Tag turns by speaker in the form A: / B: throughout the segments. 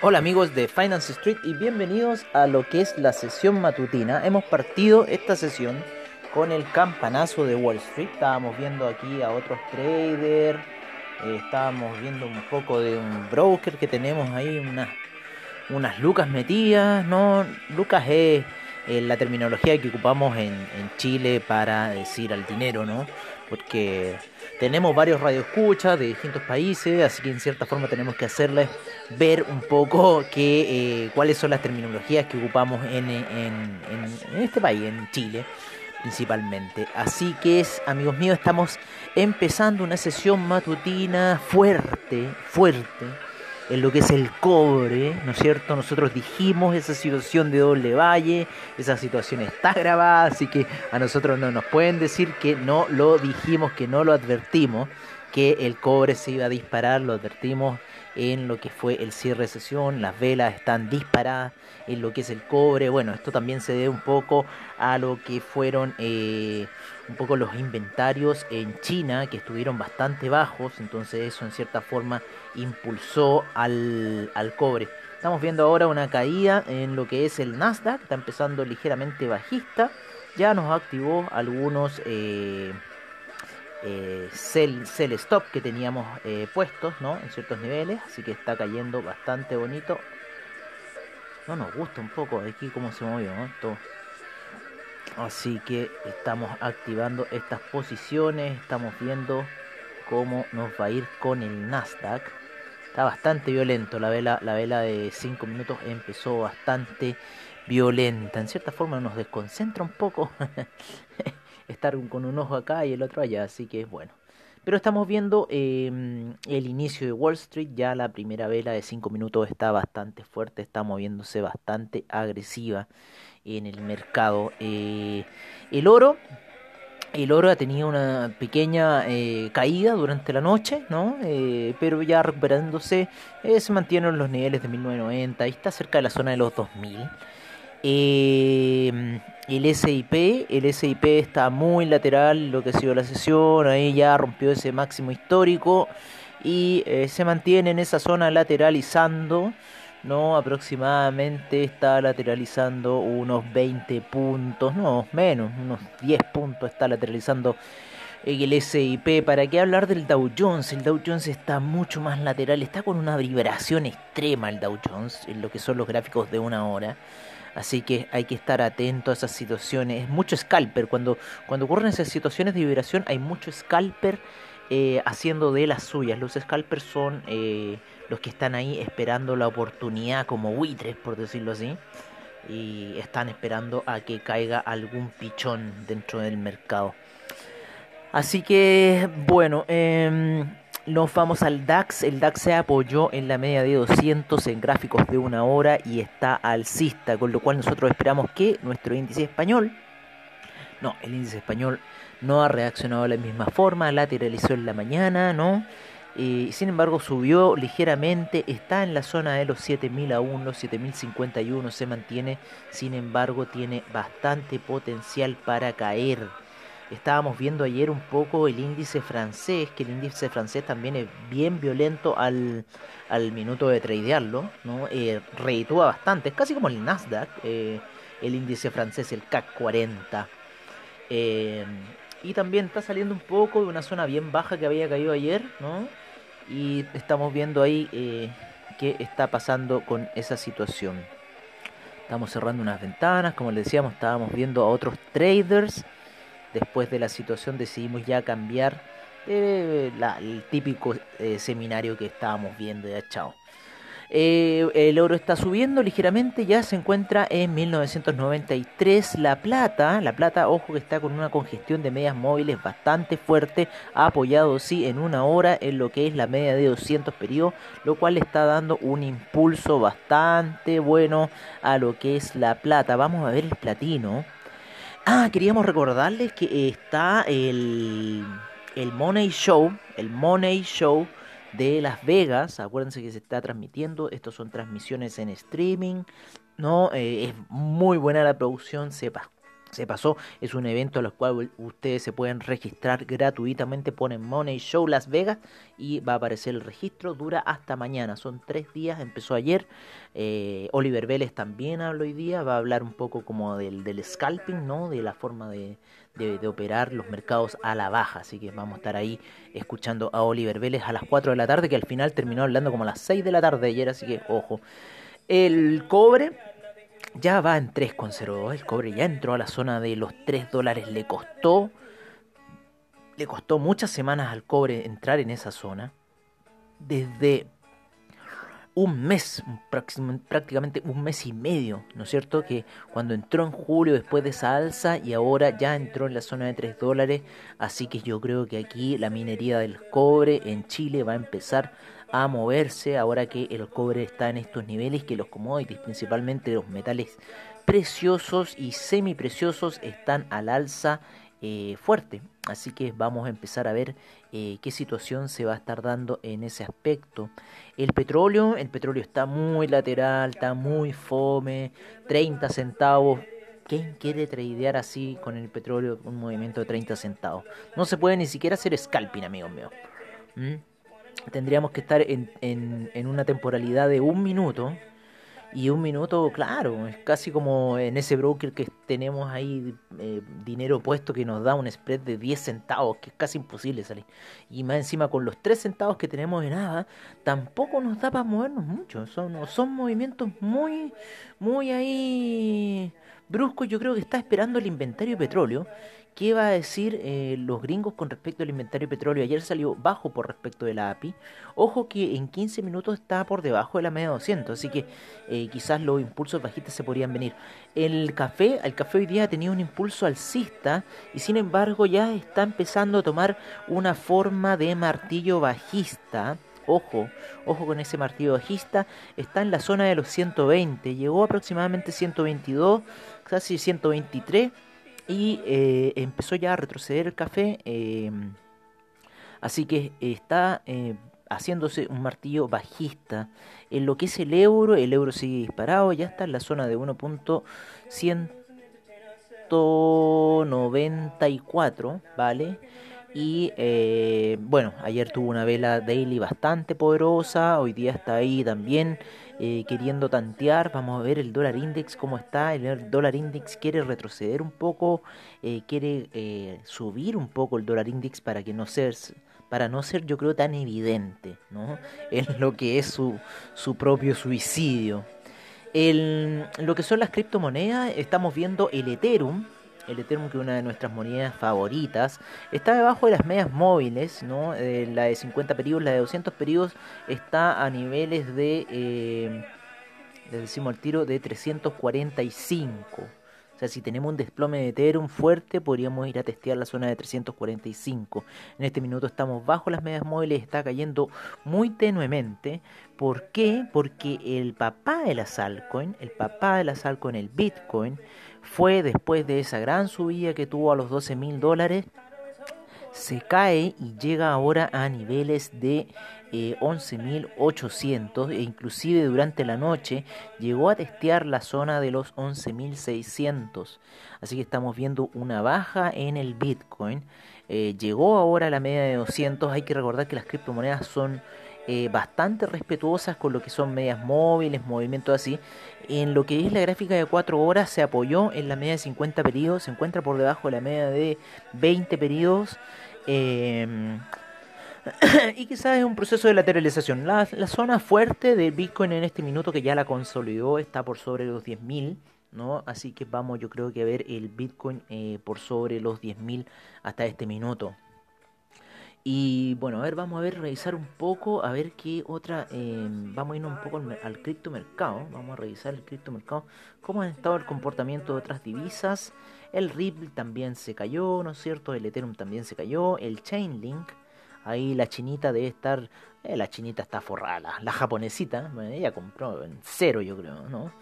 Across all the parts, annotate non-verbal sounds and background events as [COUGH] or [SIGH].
A: Hola amigos de Finance Street y bienvenidos a lo que es la sesión matutina. Hemos partido esta sesión con el campanazo de Wall Street. Estábamos viendo aquí a otros traders, eh, estábamos viendo un poco de un broker que tenemos ahí, unas, unas lucas metidas. No, lucas es la terminología que ocupamos en, en Chile para decir al dinero, ¿no? Porque tenemos varios radioescuchas de distintos países, así que en cierta forma tenemos que hacerles ver un poco que, eh, cuáles son las terminologías que ocupamos en, este país, en Chile principalmente. Así que es, amigos míos, estamos empezando una sesión matutina fuerte, fuerte, en lo que es el cobre, ¿no es cierto? Nosotros dijimos esa situación de doble valle, esa situación está grabada, así que a nosotros no nos pueden decir que no lo dijimos, que no lo advertimos, que el cobre se iba a disparar, lo advertimos en lo que fue el cierre de sesión, las velas están disparadas en lo que es el cobre, bueno, esto también se debe un poco a lo que fueron eh, un poco los inventarios en China, que estuvieron bastante bajos, entonces eso en cierta forma impulsó al, cobre. Estamos viendo ahora una caída en lo que es el Nasdaq, está empezando ligeramente bajista, ya nos activó algunos... Eh, eh, sell, stop que teníamos eh, puestos ¿no? en ciertos niveles, así que está cayendo bastante bonito. No nos gusta un poco aquí cómo se movió ¿no? Así que estamos activando estas posiciones, estamos viendo cómo nos va a ir con el Nasdaq. Está bastante violento, la vela, la vela de 5 minutos empezó bastante violenta. En cierta forma nos desconcentra un poco [LAUGHS] estar con un ojo acá y el otro allá, así que es bueno. Pero estamos viendo em, el inicio de Wall Street, ya la primera vela de 5 minutos está bastante fuerte, está moviéndose bastante agresiva en el mercado. Eh, el oro, el oro ha tenido una pequeña eh, caída durante la noche, ¿no? Eh, pero ya recuperándose, se mantiene en los niveles de 1990 y está cerca de la zona de los 2000. Eh, el SIP, el SIP está muy lateral, lo que ha sido la sesión, ahí ya rompió ese máximo histórico y se mantiene en esa zona lateralizando, ¿no? Aproximadamente está lateralizando unos 20 puntos, no, menos, unos 10 puntos está lateralizando el SIP. ¿Para qué hablar del Dow Jones? El Dow Jones está mucho más lateral, está con una vibración extrema el Dow Jones, en lo que son los gráficos de una hora. Así que hay que estar atento a esas situaciones. Es mucho scalper. Cuando, cuando ocurren esas situaciones de vibración hay mucho scalper eh, haciendo de las suyas. Los scalpers son eh, los que están ahí esperando la oportunidad como buitres, por decirlo así. Y están esperando a que caiga algún pichón dentro del mercado. Así que, bueno, eh, nos vamos al DAX. El DAX se apoyó en la media de 200 en gráficos de una hora y está alcista, con lo cual nosotros esperamos que nuestro índice español, no, el índice español no ha reaccionado de la misma forma, lateralizó en la mañana, ¿no? Y sin embargo subió ligeramente, está en la zona de los 7000 aún, los 7051 se mantiene, sin embargo tiene bastante potencial para caer. Estábamos viendo ayer un poco el índice francés, que el índice francés también es bien violento al, al minuto de tradearlo, ¿no? Eh, bastante, es casi como el Nasdaq, eh, el índice francés, el CAC 40. Eh, y también está saliendo un poco de una zona bien baja que había caído ayer, ¿no? Y estamos viendo ahí eh, qué está pasando con esa situación. Estamos cerrando unas ventanas, como les decíamos, estábamos viendo a otros traders después de la situación decidimos ya cambiar el típico eh, seminario que estábamos viendo ya chao. Eh, el oro está subiendo ligeramente, ya se encuentra en 1993. La plata, la plata, ojo que está con una congestión de medias móviles bastante fuerte, ha apoyado sí en una hora en lo que es la media de 200 periodos, lo cual está dando un impulso bastante bueno a lo que es la plata. Vamos a ver el platino. Ah, queríamos recordarles que está el, el Money Show, el Money Show de Las Vegas. Acuérdense que se está transmitiendo. Estos son transmisiones en streaming. No, eh, es muy buena la producción. Sepa se pasó. Es un evento a los cual ustedes se pueden registrar gratuitamente. Ponen Money Show Las Vegas y va a aparecer el registro. Dura hasta mañana. Son tres días. Empezó ayer. Eh, Oliver Vélez también habla hoy día. Va a hablar un poco como del, del scalping, ¿no? De la forma de, de, operar los mercados a la baja. Así que vamos a estar ahí escuchando a Oliver Vélez a las 4 de la tarde. Que al final terminó hablando como a las 6 de la tarde ayer. Así que ojo. El cobre ya va en 3,02. El cobre ya entró a la zona de los 3 dólares. Le costó. Le costó muchas semanas al cobre entrar en esa zona. Desde un mes, prácticamente un mes y medio, ¿no es cierto? Que cuando entró en julio después de esa alza y ahora ya entró en la zona de 3 dólares. Así que yo creo que aquí la minería del cobre en Chile va a empezar a moverse ahora que el cobre está en estos niveles, que los commodities, principalmente los metales preciosos y semipreciosos, están al alza eh, fuerte. Así que vamos a empezar a ver eh, qué situación se va a estar dando en ese aspecto. El petróleo, el petróleo está muy lateral, está muy fome, 30 centavos. ¿Quién quiere tradear así con el petróleo un movimiento de 30 centavos? No se puede ni siquiera hacer scalping, amigos míos. ¿Mm? tendríamos que estar en, en, en, una temporalidad de un minuto. Y un minuto, claro, es casi como en ese broker que tenemos ahí eh, dinero puesto que nos da un spread de 10 centavos, que es casi imposible salir. Y más encima con los 3 centavos que tenemos de nada, tampoco nos da para movernos mucho. Son, son movimientos muy, muy ahí bruscos. Yo creo que está esperando el inventario de petróleo ¿Qué va a decir eh, los gringos con respecto al inventario de petróleo? Ayer salió bajo por respecto de la API. Ojo que en 15 minutos está por debajo de la media 200, así que eh, quizás los impulsos bajistas se podrían venir. El café, el café hoy día ha tenido un impulso alcista y sin embargo ya está empezando a tomar una forma de martillo bajista. Ojo, ojo con ese martillo bajista. Está en la zona de los 120. Llegó aproximadamente 122, casi 123 y eh, empezó ya a retroceder el café. Em, así que está eh, haciéndose un martillo bajista. En lo que es el euro, el euro sigue disparado, ya está en la zona de 1.194, ¿vale? Y eh, bueno, ayer tuvo una vela daily bastante poderosa, hoy día está ahí también eh, queriendo tantear. Vamos a ver el dólar index cómo está. El dólar index quiere retroceder un poco, eh, quiere subir un poco el dólar index para que no ser para no ser yo creo tan evidente ¿no? [LAUGHS] en lo que es su, su propio suicidio. El, lo que son las criptomonedas, estamos viendo el Ethereum, el Ethereum, que es una de nuestras monedas favoritas, está debajo de las medias móviles, ¿no? Eh, la de 50 periodos, la de 200 periodos está a niveles de, eh, les decimos al tiro, de 345. O sea, si tenemos un desplome de Ethereum fuerte, podríamos ir a testear la zona de 345. En este minuto estamos bajo las medias móviles, está cayendo muy tenuemente. ¿Por qué? Porque el papá de las altcoin, el papá de las altcoin, el Bitcoin, fue después de esa gran subida que tuvo a los 12 mil dólares, se cae y llega ahora a niveles de eh, 11.800 e inclusive durante la noche llegó a testear la zona de los 11.600 así que estamos viendo una baja en el Bitcoin. Eh, llegó ahora a la media de 200 hay que recordar que las criptomonedas son eh, bastante respetuosas con lo que son medias móviles, movimientos así. En lo que es la gráfica de 4 horas se apoyó en la media de 50 periodos, se encuentra por debajo de la media de 20 periodos. Em, [CLEARS THROAT] y quizás es un proceso de lateralización. La, zona fuerte de Bitcoin en este minuto que ya la consolidó está por sobre los 10.000. ¿no? Así que vamos yo creo que a ver el Bitcoin eh, por sobre los 10.000 hasta este minuto. Y bueno, a ver, vamos a ver, revisar un poco, a ver qué otra, em, vamos a irnos un poco al, al criptomercado, vamos a revisar el criptomercado, cómo ha estado el comportamiento de otras divisas, el Ripple también se cayó, ¿no es cierto? El Ethereum también se cayó, el Chainlink, ahí la chinita debe estar, eh, la chinita está forrada, la, japonesita, ella compró en cero yo creo, ¿no?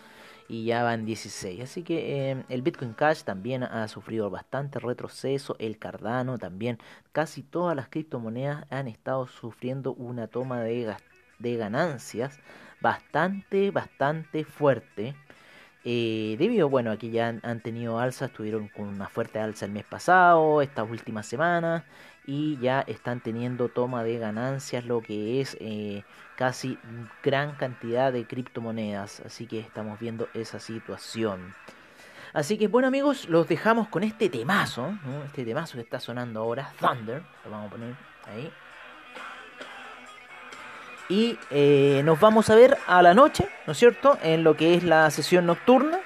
A: Y ya van 16. Así que em, el Bitcoin Cash también ha sufrido bastante retroceso, el Cardano también, casi todas las criptomonedas han estado sufriendo una toma de, de ganancias bastante, bastante fuerte. Eh, debido, bueno, aquí ya han, han, tenido alzas, estuvieron con una fuerte alza el mes pasado, estas últimas semanas, y ya están teniendo toma de ganancias, lo que es eh, casi gran cantidad de criptomonedas. Así que estamos viendo esa situación. Así que bueno amigos, los dejamos con este temazo, este temazo que está sonando ahora, Thunder, lo vamos a poner ahí. Y eh, nos vamos a ver a la noche, ¿no es cierto? En lo que es la sesión nocturna.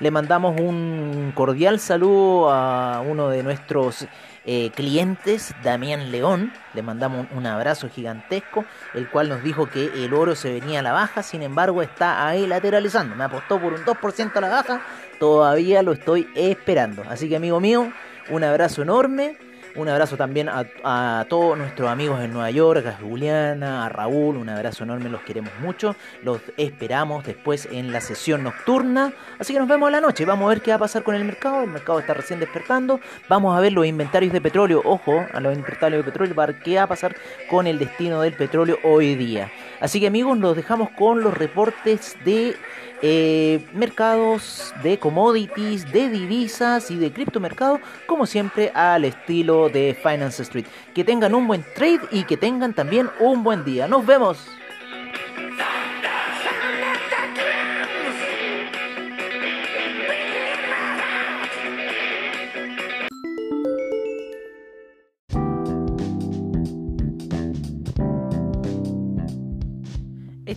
A: Le mandamos un cordial saludo a uno de nuestros eh, clientes, Damián León. Le mandamos un, abrazo gigantesco, el cual nos dijo que el oro se venía a la baja, sin embargo está ahí lateralizando. Me apostó por un 2% a la baja, todavía lo estoy esperando. Así que amigo mío, un abrazo enorme un abrazo también a, todos nuestros amigos en Nueva York, a Juliana, a Raúl, un abrazo enorme, los queremos mucho. Los esperamos después en la sesión nocturna. Así que nos vemos la noche. Vamos a ver qué va a pasar con el mercado. El mercado está recién despertando. Vamos a ver los inventarios de petróleo. Ojo a los inventarios de petróleo para qué va a pasar con el destino del petróleo hoy día. Así que amigos, los dejamos con los reportes de eh, mercados de commodities, de divisas y de criptomercado, como siempre al estilo de Finance Street. Que tengan un buen trade y que tengan también un buen día. Nos vemos.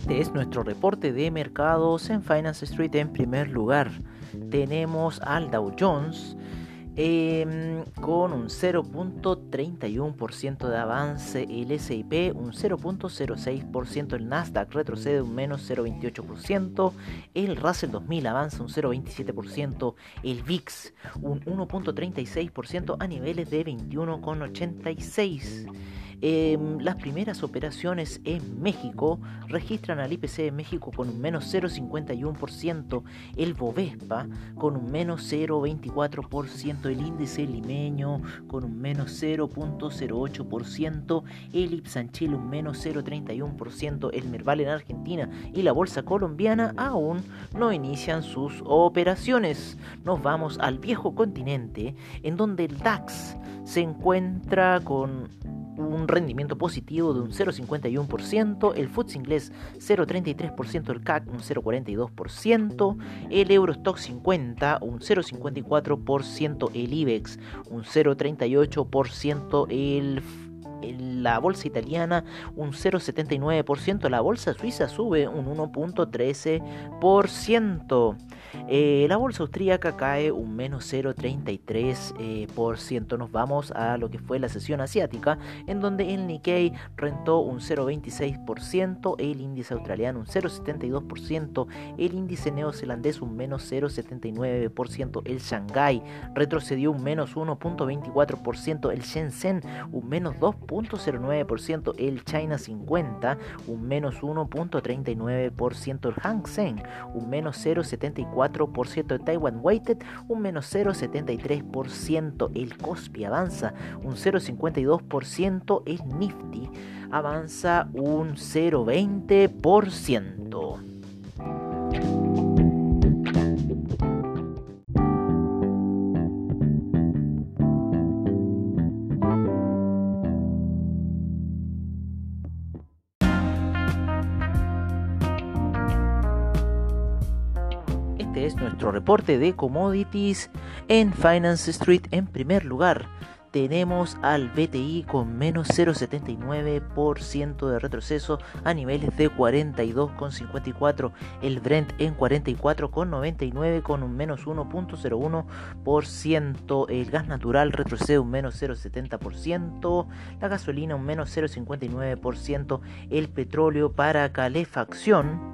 A: Este es nuestro reporte de mercados en Finance Street en primer lugar. Tenemos al Dow Jones em, con un 0.31% de avance, el SIP un 0.06%, el Nasdaq retrocede un menos 0.28%, el Russell 2000 avanza un 0.27%, el VIX un 1.36% a niveles de 21.86%. Em, las primeras operaciones en México registran al IPC de México con un menos 0,51%, el Bovespa con un menos 0,24%, el índice limeño con un menos 0,08%, el Ipsan Chile un menos 0,31%, el Merval en Argentina y la bolsa colombiana aún no inician sus operaciones. Nos vamos al viejo continente en donde el DAX se encuentra con un rendimiento positivo de un 0,51%, el FTSE inglés 0,33%, el CAC un 0,42%, el Eurostock 50 un 0,54%, el IBEX un 0,38%, el la bolsa italiana un 0,79%, la bolsa suiza sube un 1,13%. Eh, la bolsa austríaca cae un menos 0,33%. Eh, Nos vamos a lo que fue la sesión asiática, en donde el Nikkei rentó un 0,26%, el índice australiano un 0,72%, el índice neozelandés un menos 0,79%, el Shanghai retrocedió un menos 1,24%, el Shenzhen un menos 2,09%, el China 50 un menos 1,39%, el Hang Seng un menos 0,74%, 4% de Taiwan Weighted, un menos 0,73%. El Cospi avanza un 0,52%. El Nifty avanza un 0,20%. Reporte de commodities en Finance Street en primer lugar. tenemos al BTI con menos 0,79% de retroceso a niveles de 42,54%. El Brent en 44,99 con un menos 1,01%. El gas natural retrocede un menos 0,70%. La gasolina un menos 0,59%. El petróleo para calefacción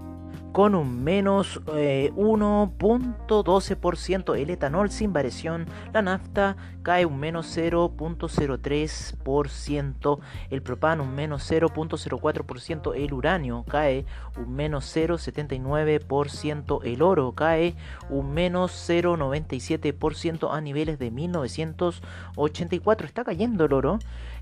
A: con un menos 1.12%. Eh, el etanol sin variación, la nafta cae un menos 0.03%, el propano un menos 0.04%, el uranio cae un menos 0.79%, el oro cae un menos 0.97% a niveles de 1984. Está cayendo el oro.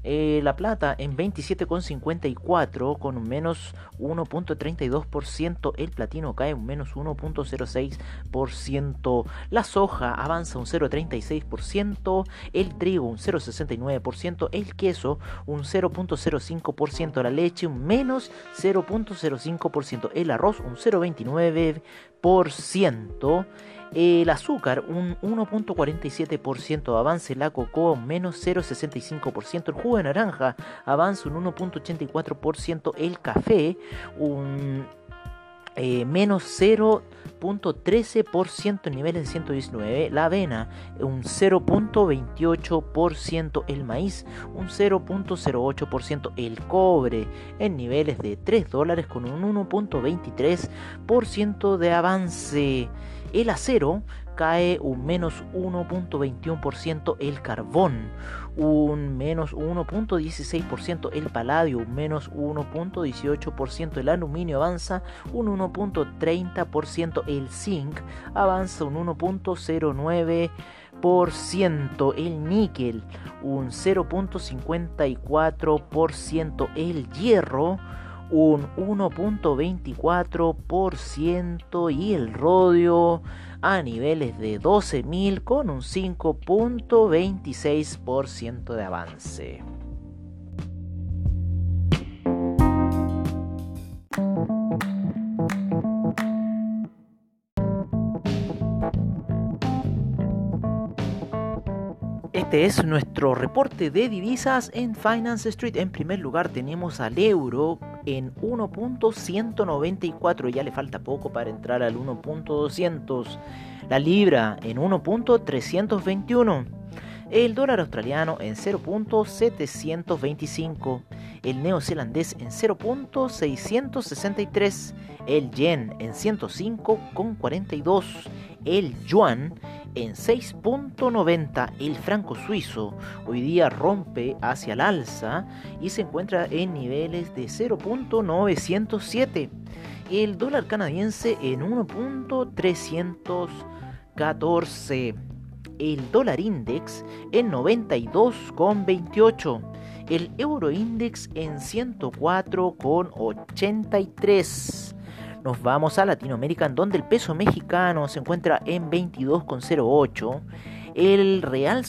A: Eh, la plata en 27,54 con un menos 1.32%. El platino cae un menos 1.06%. La soja avanza un 0.36%. El trigo un 0.69%. El queso un 0.05%. La leche un menos 0.05%. El arroz un 0.29%. El azúcar, un 1.47% de avance. La cocoa, un menos 0.65%. El jugo de naranja, avanza un 1.84%. El café, un eh, menos 0.13% en niveles de 119, la avena un 0.28%, el maíz un 0.08%, el cobre en niveles de 3 dólares con un 1.23% de avance. El acero cae un menos 1.21%, el carbón un menos 1.16%, el paladio un menos 1.18%, el aluminio avanza un 1.30%, el zinc avanza un 1.09%, el níquel un 0.54%, el hierro un 1.24% y el rodio a niveles de 12.000 con un 5.26% de avance. Este es nuestro reporte de divisas en Finance Street. En primer lugar tenemos al euro en 1.194, ya le falta poco para entrar al 1.200. La libra en 1.321. El dólar australiano en 0.725. El neozelandés en 0.663. El yen en 105.42. El yuan en 6.90 el franco suizo hoy día rompe hacia el alza y se encuentra en niveles de 0.907. El dólar canadiense en 1.314. El dólar index en 92,28. El euro index en 104,83. Nos vamos a Latinoamérica, en donde el peso mexicano se encuentra en 22,08. El real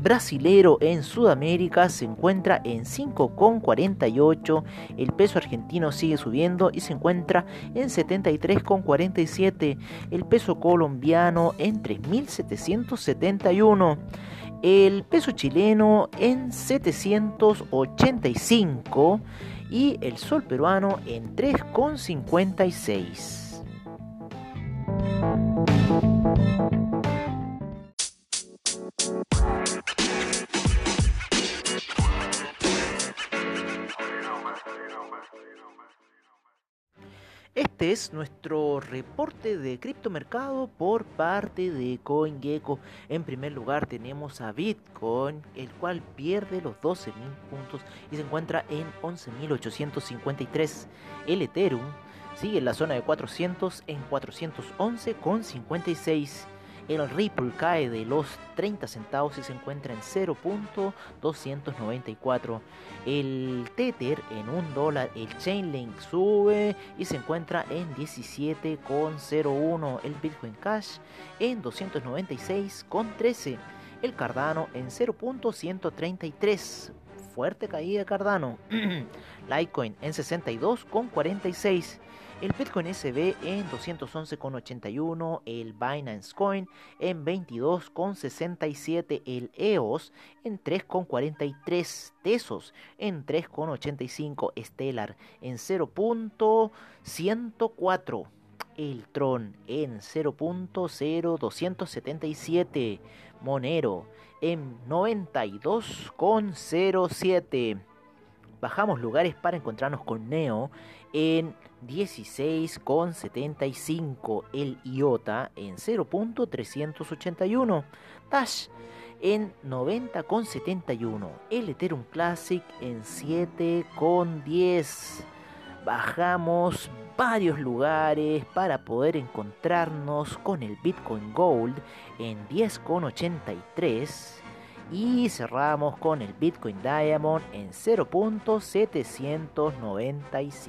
A: brasilero en Sudamérica se encuentra en 5,48. El peso argentino sigue subiendo y se encuentra en 73,47. El peso colombiano en 3.771. El peso chileno en 785 y el sol peruano en 3,56. Es nuestro reporte de criptomercado por parte de CoinGecko. En primer lugar tenemos a Bitcoin, el cual pierde los 12.000 puntos y se encuentra en 11.853. El Ethereum sigue en la zona de 400 en 411,56. El Ripple cae de los 30 centavos y se encuentra en 0.294. El Tether en 1 dólar. El Chainlink sube y se encuentra en 17.01. El Bitcoin Cash en 296.13. El Cardano en 0.133. Fuerte caída Cardano. [CLEARS THROAT] Litecoin en 62.46 el Bitcoin SB en 211,81, el Binance Coin en 22,67, el EOS en 3,43 Tesos en 3,85, Stellar en 0.104 el Tron en 0.0277, Monero en 92,07. Bajamos lugares para encontrarnos con Neo en 16,75, el IOTA en 0.381, Dash en 90,71, el Ethereum Classic en 7,10. Bajamos varios lugares para poder encontrarnos con el Bitcoin Gold en 10,83 y cerramos con el Bitcoin Diamond en 0.795.